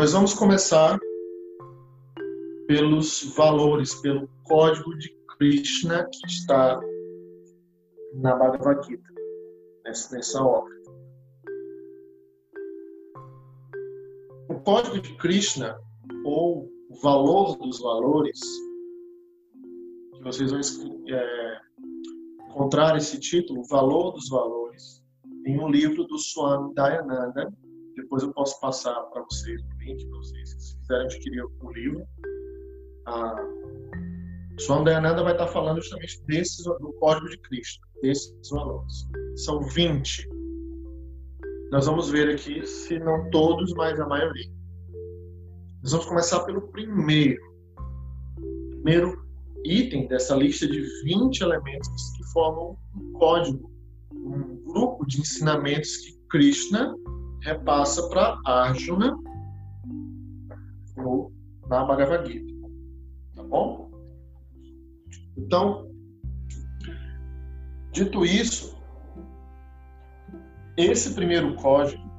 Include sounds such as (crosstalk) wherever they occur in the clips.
Nós vamos começar pelos valores, pelo código de Krishna que está na Bhagavad Gita, nessa, obra. O código de Krishna, ou o valor dos valores, que vocês vão é, encontrar esse título, o valor dos valores, em um livro do Swami Dayananda. Depois eu posso passar para vocês link para vocês, se quiserem adquirir o livro. A Swami Dayananda vai estar falando justamente desses, do código de Krishna, desses valores. São 20. Nós vamos ver aqui, se não todos, mas a maioria. Nós vamos começar pelo primeiro. Primeiro item dessa lista de 20 elementos que formam um código, um grupo de ensinamentos que Krishna repassa para Arjuna na Bhagavad Gita. Tá bom? Então, dito isso, esse primeiro código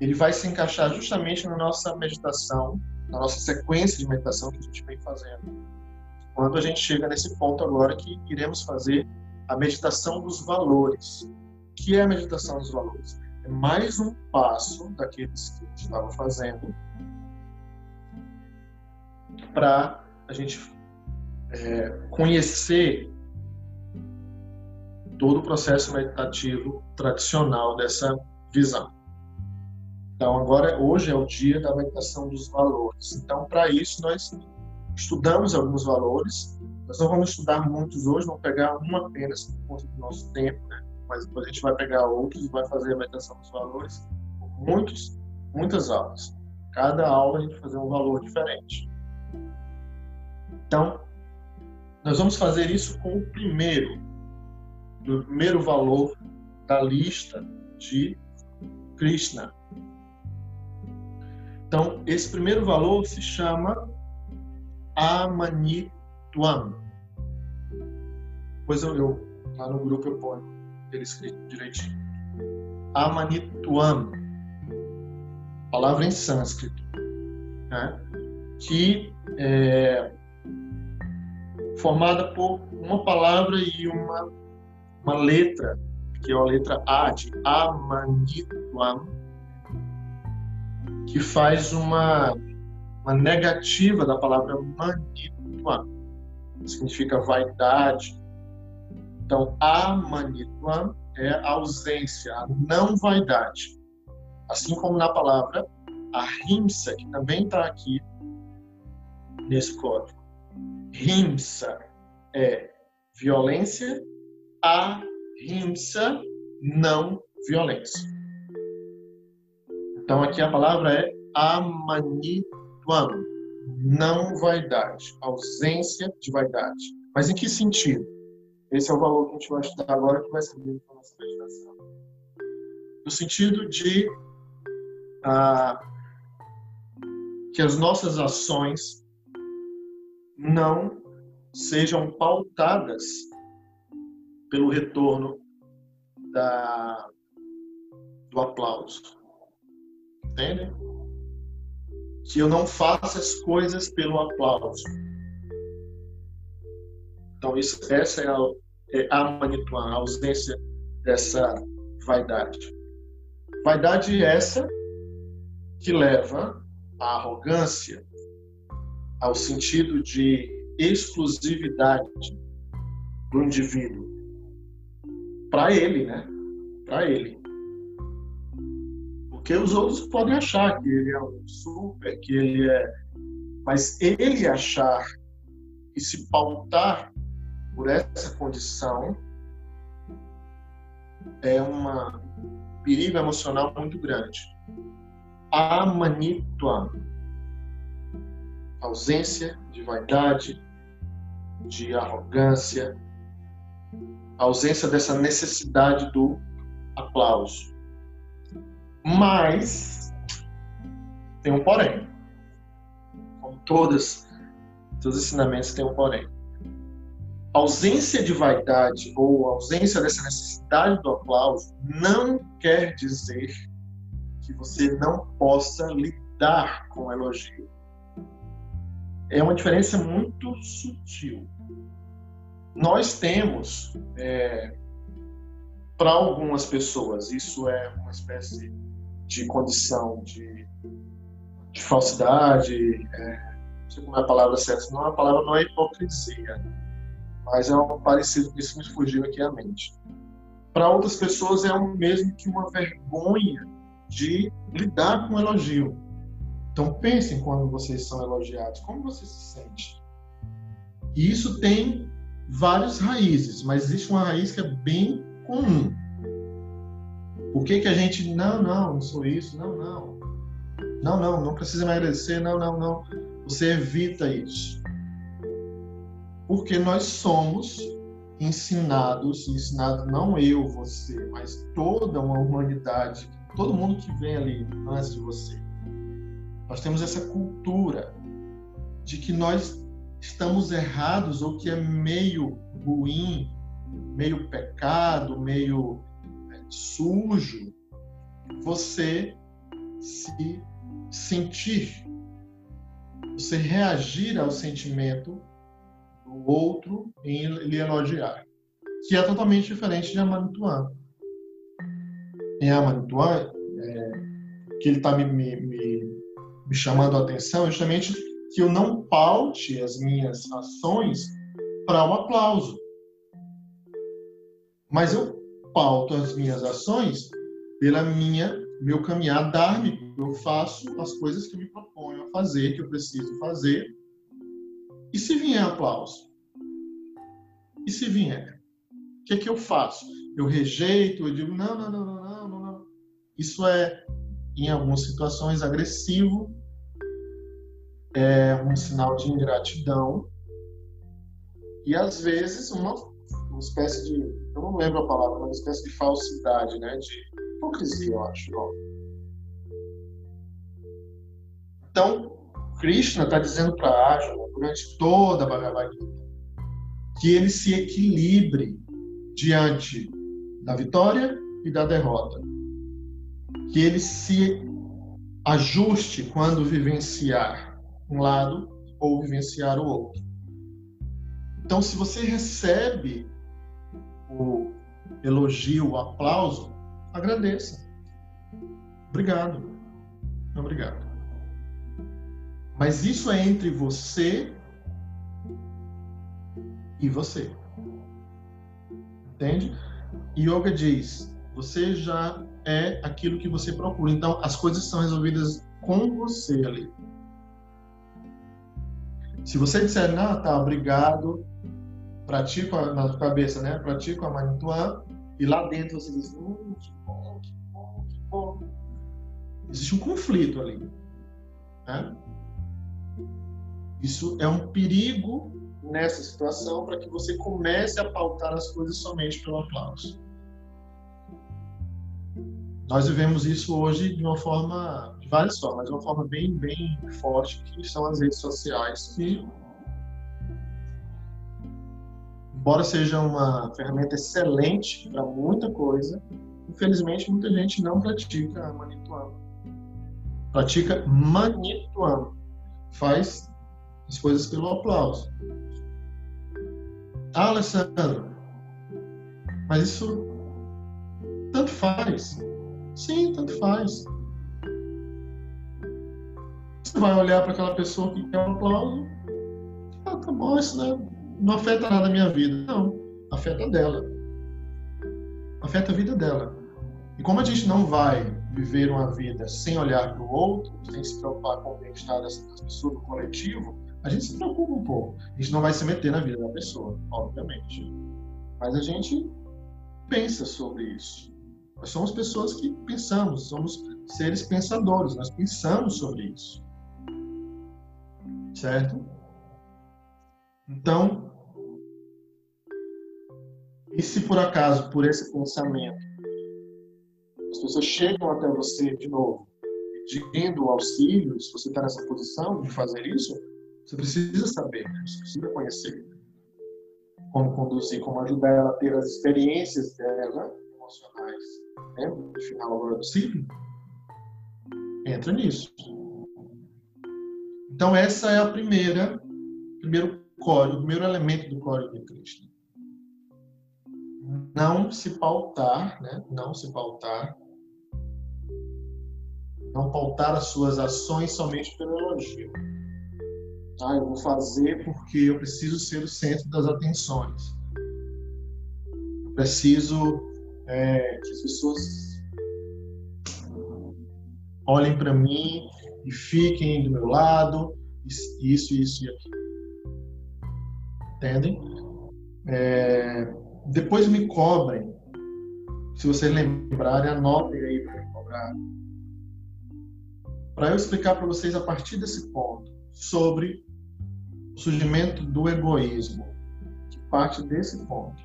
ele vai se encaixar justamente na nossa meditação, na nossa sequência de meditação que a gente vem fazendo. Quando a gente chega nesse ponto agora que iremos fazer a meditação dos valores. O que é a meditação dos valores? É mais um passo daqueles que a gente estava fazendo para a gente é, conhecer todo o processo meditativo tradicional dessa visão. Então, agora, hoje é o dia da meditação dos valores. Então, para isso, nós estudamos alguns valores. Nós não vamos estudar muitos hoje, vamos pegar um apenas por conta do nosso tempo, né? mas depois a gente vai pegar outros e vai fazer a meditação dos valores muitos, muitas aulas. Cada aula a gente vai fazer um valor diferente. Então, nós vamos fazer isso com o primeiro, o primeiro valor da lista de Krishna. Então, esse primeiro valor se chama Amanituam. Pois eu, eu, lá no grupo eu ponho ele escrito direitinho. Amanituam. Palavra em sânscrito. Né? Que é formada por uma palavra e uma, uma letra, que é a letra A de Amanituam, que faz uma uma negativa da palavra manitva, significa vaidade. Então, a manitva é a ausência, a não vaidade. Assim como na palavra ahimsa, que também está aqui nesse código. Himsa é violência, ahimsa, não violência. Então, aqui a palavra é amanitva Plano, não vaidade, ausência de vaidade. Mas em que sentido? Esse é o valor que a gente vai estudar agora, que vai servir para a nossa meditação. No sentido de ah, que as nossas ações não sejam pautadas pelo retorno da, do aplauso. Entende? que eu não faça as coisas pelo aplauso. Então, isso, essa é a, é a manituan, a ausência dessa vaidade. Vaidade essa que leva à arrogância, ao sentido de exclusividade do indivíduo para ele, né? Para ele. Porque os outros podem achar que ele é um super, que ele é. Mas ele achar e se pautar por essa condição é uma perigo emocional muito grande. A manitwa, ausência de vaidade, de arrogância, ausência dessa necessidade do aplauso. Mas tem um porém. Como todos os ensinamentos têm um porém. A ausência de vaidade ou ausência dessa necessidade do aplauso não quer dizer que você não possa lidar com elogio. É uma diferença muito sutil. Nós temos, é, para algumas pessoas, isso é uma espécie de condição de, de falsidade, é, não sei como é a palavra certa, não é a palavra não é hipocrisia, mas é um parecido com isso me fugiu aqui à mente. Para outras pessoas é o mesmo que uma vergonha de lidar com o elogio. Então pensem quando vocês são elogiados, como você se sente? E isso tem várias raízes, mas existe uma raiz que é bem comum. Por que, que a gente, não, não, não sou isso, não, não. Não, não, não precisa emagrecer, não, não, não. Você evita isso. Porque nós somos ensinados, ensinados não eu, você, mas toda uma humanidade, todo mundo que vem ali antes de você. Nós temos essa cultura de que nós estamos errados ou que é meio ruim, meio pecado, meio é, sujo, você se sentir, você reagir ao sentimento do outro em lhe elogiar, que é totalmente diferente de Amanituan. Em Amanituan, é, que ele está me, me, me, me chamando a atenção é justamente que eu não paute as minhas ações para o aplauso. Mas eu pauto as minhas ações pela minha meu caminhar dármico. Eu faço as coisas que me proponho a fazer, que eu preciso fazer. E se vier aplauso? E se vier? O que é que eu faço? Eu rejeito, eu digo, não, não, não, não, não, não. Isso é, em algumas situações, agressivo, é um sinal de ingratidão e às vezes uma, uma espécie de, eu não lembro a palavra, uma espécie de falsidade, né, de hipocrisia, eu acho. Ó. Então, Krishna está dizendo para Arjuna durante toda a Bhagavad Gita que ele se equilibre diante da vitória e da derrota, que ele se ajuste quando vivenciar um lado ou vivenciar o outro. Então, se você recebe o elogio, o aplauso, agradeça. Obrigado. Obrigado. Mas isso é entre você e você. Entende? Yoga diz: você já é aquilo que você procura. Então, as coisas são resolvidas com você ali. Se você disser, não, tá, obrigado, pratico na cabeça, né? Pratico a Manituan, e lá dentro você diz, hum, que bom, que bom, que bom. Existe um conflito ali. Né? Isso é um perigo nessa situação para que você comece a pautar as coisas somente pelo aplauso. Nós vivemos isso hoje de uma forma de várias formas, de uma forma bem, bem forte, que são as redes sociais, que, embora seja uma ferramenta excelente para muita coisa, infelizmente muita gente não pratica manituando. Pratica manituando. Faz as coisas pelo aplauso. Ah, Alessandro, mas isso tanto faz. Sim, tanto faz. Você vai olhar para aquela pessoa que quer um aplauso. Ah, tá bom, isso não, é, não afeta nada a minha vida. Não, afeta dela. Afeta a vida dela. E como a gente não vai viver uma vida sem olhar para o outro, sem se preocupar com o bem-estar das, das pessoas, do coletivo, a gente se preocupa um pouco. A gente não vai se meter na vida da pessoa, obviamente. Mas a gente pensa sobre isso. Nós somos pessoas que pensamos, somos seres pensadores, nós pensamos sobre isso certo? Então, e se por acaso, por esse pensamento, as pessoas chegam até você de novo, pedindo auxílio, se você está nessa posição de fazer isso, você precisa saber, você precisa conhecer como conduzir, como ajudar ela a ter as experiências dela emocionais. Né? No final agora do ciclo, entra nisso. Então essa é a primeira, primeiro código, o primeiro elemento do código de Krishna. Não se pautar, né? Não se pautar não pautar as suas ações somente pelo elogio. Ah, eu vou fazer porque eu preciso ser o centro das atenções. Preciso é, que as pessoas olhem para mim e fiquem do meu lado, isso, isso e aquilo. Entendem? É, depois me cobrem. Se vocês lembrarem, anotem aí para me cobrar para eu explicar para vocês a partir desse ponto sobre o surgimento do egoísmo, que parte desse ponto.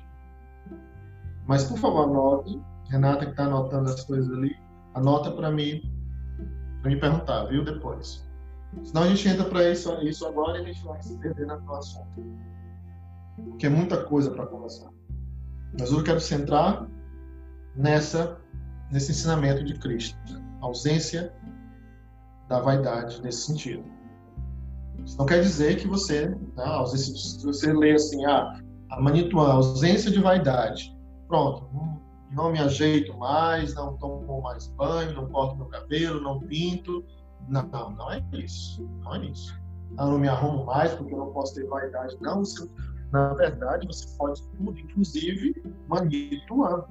Mas, por favor, anote. Renata, que está anotando as coisas ali, anota para mim, para me perguntar, viu? Depois. Senão a gente entra para isso, isso agora e a gente vai se perder no assunto. Porque é muita coisa para conversar. Mas eu quero centrar nessa, nesse ensinamento de Cristo. ausência da vaidade nesse sentido. Isso não quer dizer que você, né, se você lê assim, ah, a manituan, ausência de vaidade, pronto, não, me ajeito mais, não tomo mais banho, não corto meu cabelo, não pinto, não, não é isso, não é isso. Eu não me arrumo mais porque eu não posso ter vaidade, não. Você, na verdade, você pode tudo, inclusive manituando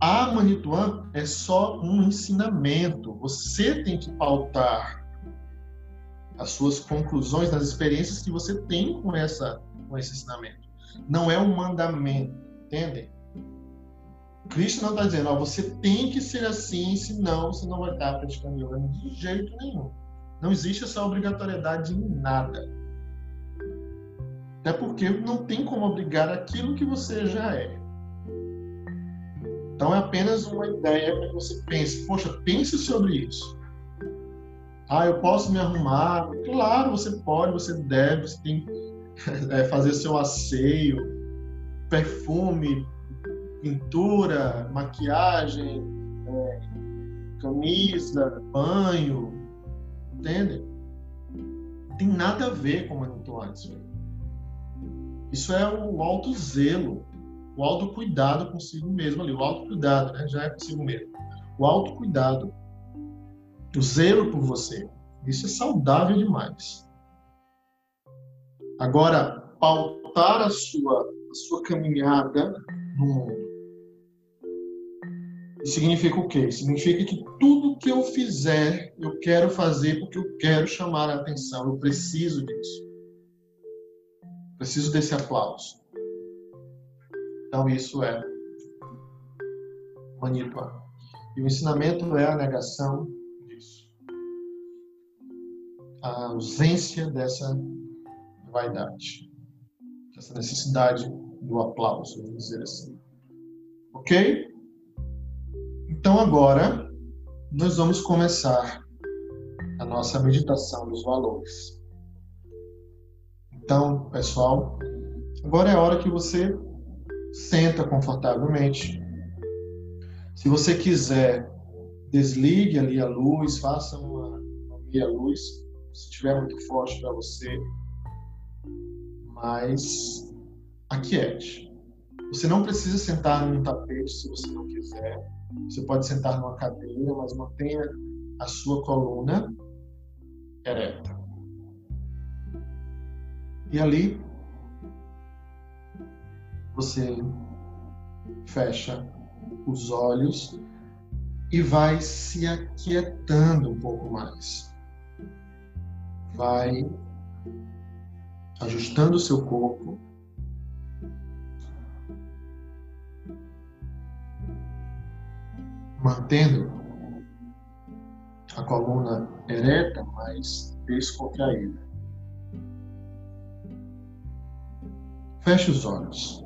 a Manituan é só um ensinamento. Você tem que pautar as suas conclusões nas experiências que você tem com, essa, com esse ensinamento. Não é um mandamento, entendem? Cristo não está dizendo, ó, você tem que ser assim, senão você não vai estar praticando yoga de jeito nenhum. Não existe essa obrigatoriedade em nada. Até porque não tem como obrigar aquilo que você já é. Então é apenas uma ideia para que você pense. Poxa, pense sobre isso. Ah, eu posso me arrumar? Claro, você pode, você deve, você tem (laughs) é, fazer seu asseio, perfume, pintura, maquiagem, é, camisa, banho, entende? Não tem nada a ver com o manitou antes. Isso é o alto zelo o autocuidado consigo mesmo ali, o autocuidado, né? Já é consigo mesmo. O autocuidado, o zelo por você, isso é saudável demais. Agora, pautar a sua, a sua caminhada no mundo. Significa o quê? Significa que tudo que eu fizer, eu quero fazer porque eu quero chamar a atenção, eu preciso disso. Preciso desse aplauso. Então, isso é manipulação. E o ensinamento é a negação disso. A ausência dessa vaidade, dessa necessidade do aplauso, vamos dizer assim. Ok? Então, agora, nós vamos começar a nossa meditação dos valores. Então, pessoal, agora é a hora que você senta confortavelmente. Se você quiser, desligue ali a luz, faça uma, uma meia luz, se estiver muito forte para você, mas aquiete. Você não precisa sentar num tapete se você não quiser. Você pode sentar numa cadeira, mas mantenha a sua coluna ereta. E ali você fecha os olhos e vai se aquietando um pouco mais. Vai ajustando o seu corpo. Mantendo a coluna ereta, mas descontraída. Feche os olhos.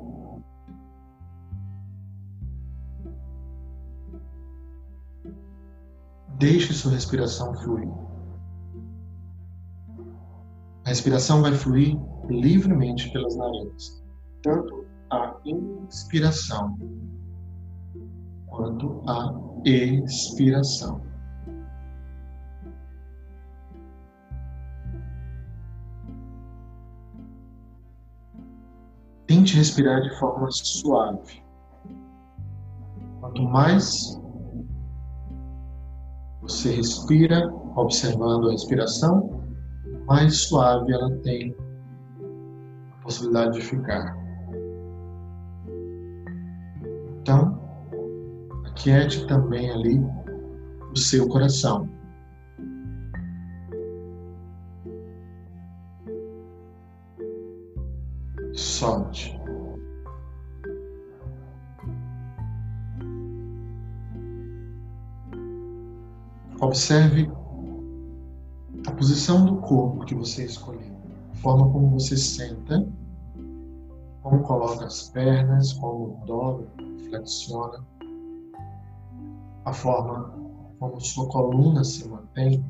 Deixe sua respiração fluir respiração vai fluir livremente pelas narinas, tanto a inspiração quanto a expiração. Tente respirar de forma suave. Quanto mais você respira, observando a respiração, mais suave ela tem a possibilidade de ficar. Então, aquiete também ali o seu coração. Solte. Observe a posição do corpo que você escolheu, a forma como você senta, como coloca as pernas, como dobra, flexiona, a forma como sua coluna se mantém,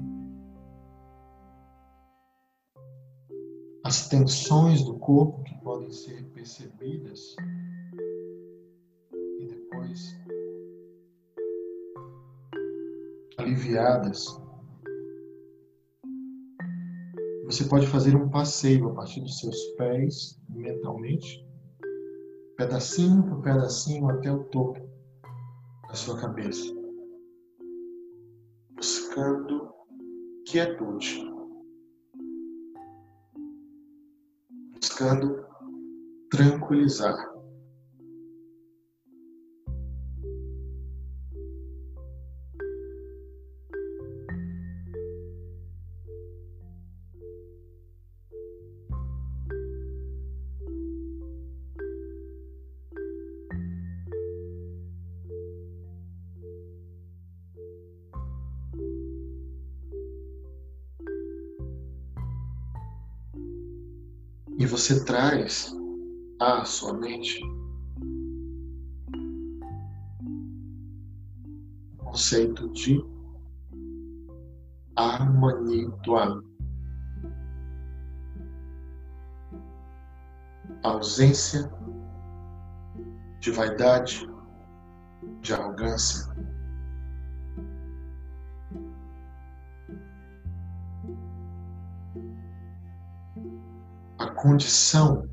as tensões do corpo que podem ser percebidas e depois aliviadas. Você pode fazer um passeio a partir dos seus pés mentalmente, pedacinho por pedacinho até o topo da sua cabeça, buscando quietude, buscando tranquilizar. Você traz à sua mente conceito de amanituan. ausência de vaidade, de arrogância, condição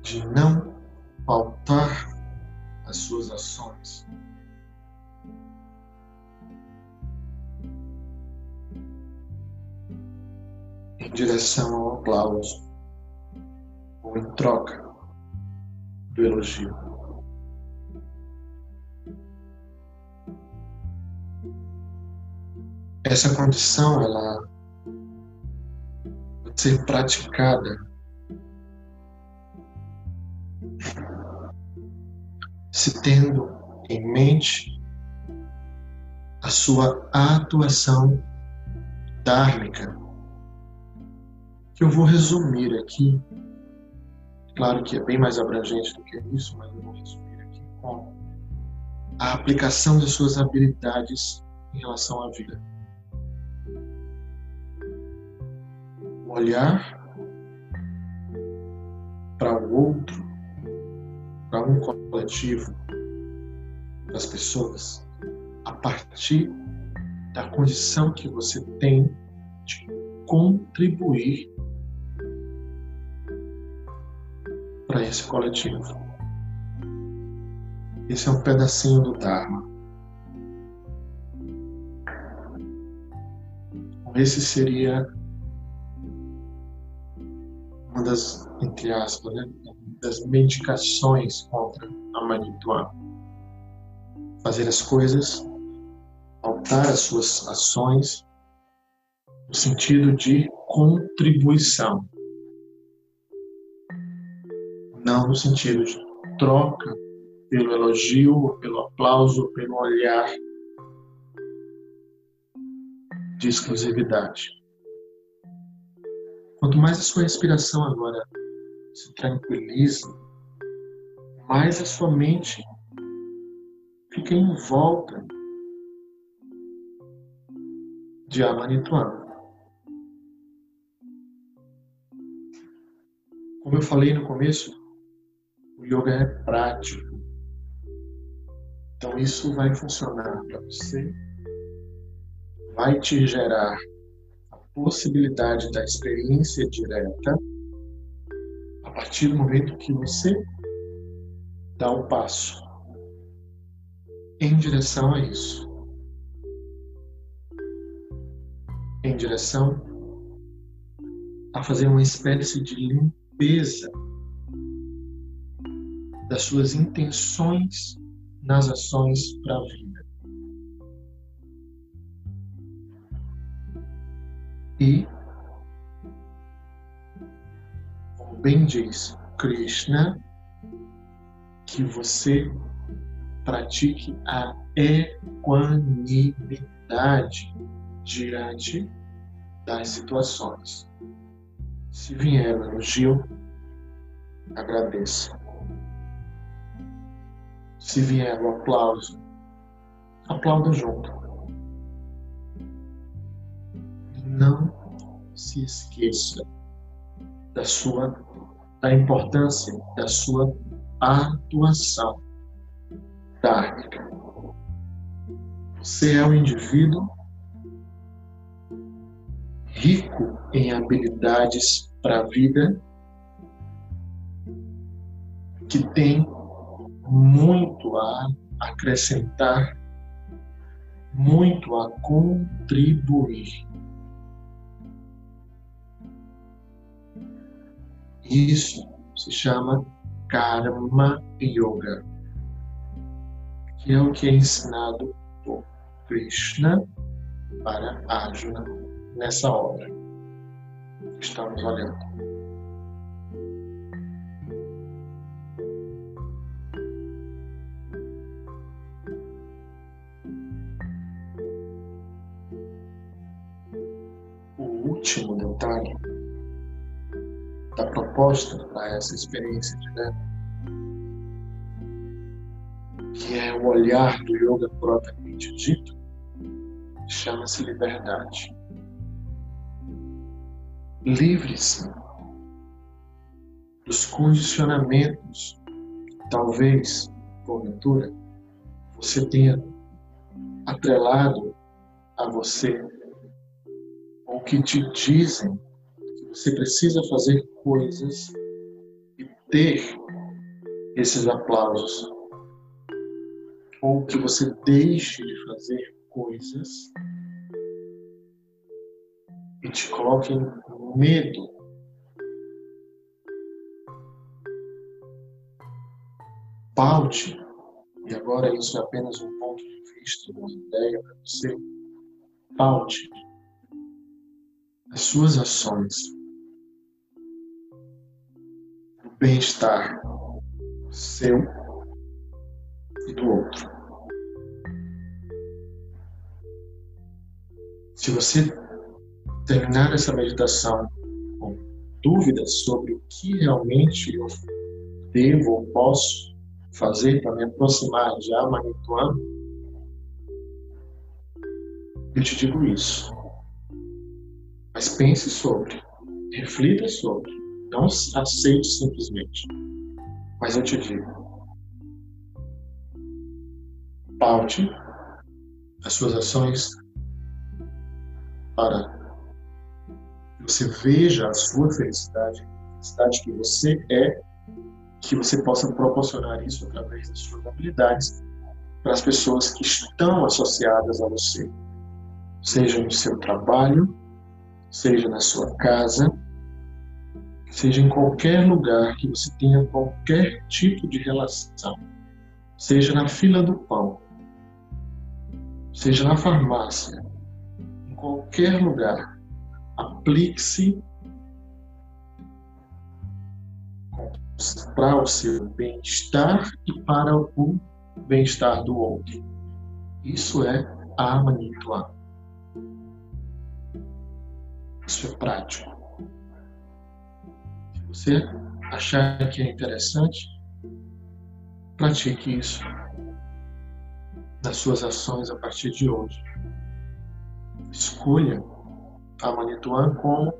de não pautar as suas ações. Em direção ao aplauso ou em troca do elogio. Essa condição ela ser praticada. Se tendo em mente a sua atuação dármica, que eu vou resumir aqui. Claro que é bem mais abrangente do que isso, mas eu vou resumir aqui com a aplicação de suas habilidades em relação à vida. Olhar para o outro, para um coletivo, para as pessoas, a partir da condição que você tem de contribuir para esse coletivo. Esse é um pedacinho do Dharma. Esse seria uma das, entre aspas, né, das medicações contra a manituá. Fazer as coisas, altar as suas ações no sentido de contribuição, não no sentido de troca pelo elogio, pelo aplauso, pelo olhar de exclusividade. Quanto mais a sua respiração agora se tranquiliza, mais a sua mente fica em volta de Amanituan. Como eu falei no começo, o yoga é prático. Então isso vai funcionar para você, vai te gerar possibilidade da experiência direta, a partir do momento que você dá o um passo em direção a isso, em direção a fazer uma espécie de limpeza das suas intenções nas ações para a vida. E, como bem diz Krishna, que você pratique a equanimidade diante das situações. Se vier o elogio, agradeça. Se vier o aplauso, aplauda junto. Se esqueça da sua da importância da sua atuação dármica. Você é um indivíduo rico em habilidades para a vida, que tem muito a acrescentar, muito a contribuir. Isso se chama Karma Yoga, que é o que é ensinado por Krishna para Arjuna nessa obra que estamos olhando. Da proposta para essa experiência de Dana, que é o olhar do yoga propriamente dito, chama-se liberdade. Livre-se dos condicionamentos. Talvez, porventura, você tenha atrelado a você ou que te dizem você precisa fazer coisas e ter esses aplausos, ou que você deixe de fazer coisas e te coloque em medo. Paute, e agora isso é apenas um ponto de vista, uma ideia para você, paute as suas ações bem-estar seu e do outro. Se você terminar essa meditação com dúvidas sobre o que realmente eu devo ou posso fazer para me aproximar de Amanituan, eu te digo isso. Mas pense sobre, reflita sobre, não aceite simplesmente. Mas eu te digo, paute as suas ações para que você veja a sua felicidade, a felicidade que você é, que você possa proporcionar isso através das suas habilidades para as pessoas que estão associadas a você, seja no seu trabalho, seja na sua casa, seja em qualquer lugar que você tenha qualquer tipo de relação, seja na fila do pão, seja na farmácia, qualquer lugar. Aplique-se para o seu bem-estar e para o bem-estar do outro. Isso é a manipulação. Isso é prático. Você achar que é interessante, pratique isso nas suas ações a partir de hoje escolha a Manituan como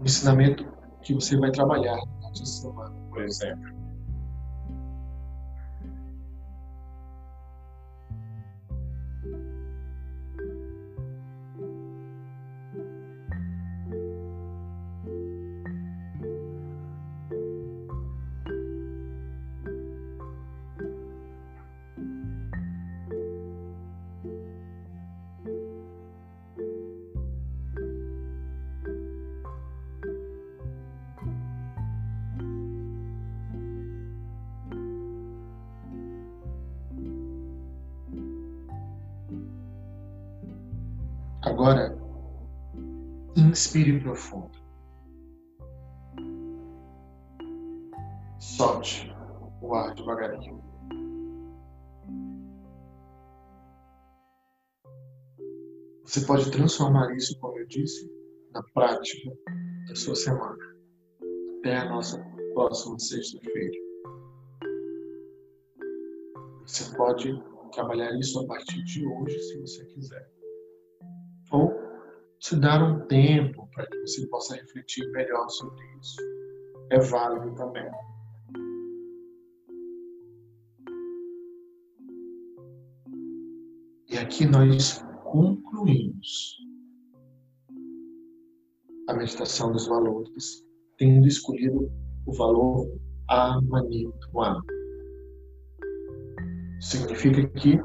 um ensinamento que você vai trabalhar essa semana, por exemplo. Inspire profundo. Solte o ar devagarinho. Você pode transformar isso, como eu disse, na prática da sua semana. Até a nossa próxima sexta-feira. Você pode trabalhar isso a partir de hoje, se você quiser. Se dar um tempo para que você possa refletir melhor sobre isso. É válido também. E aqui nós concluímos a meditação dos valores, tendo escolhido o valor Amanitwa. Significa que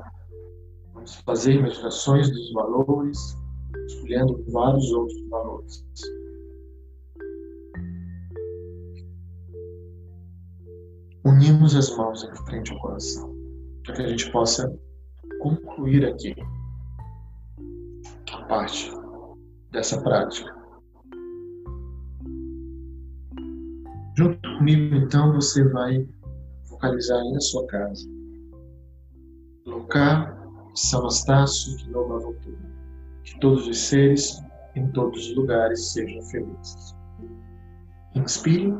vamos fazer meditações dos valores, escolhendo vários outros valores. Unimos as mãos em frente ao coração, para que a gente possa concluir aqui a parte dessa prática. Junto comigo, então, você vai focalizar aí na sua casa. Locar Samastasu Kinovavotu. Que todos os seres, em todos os lugares, sejam felizes. Inspire.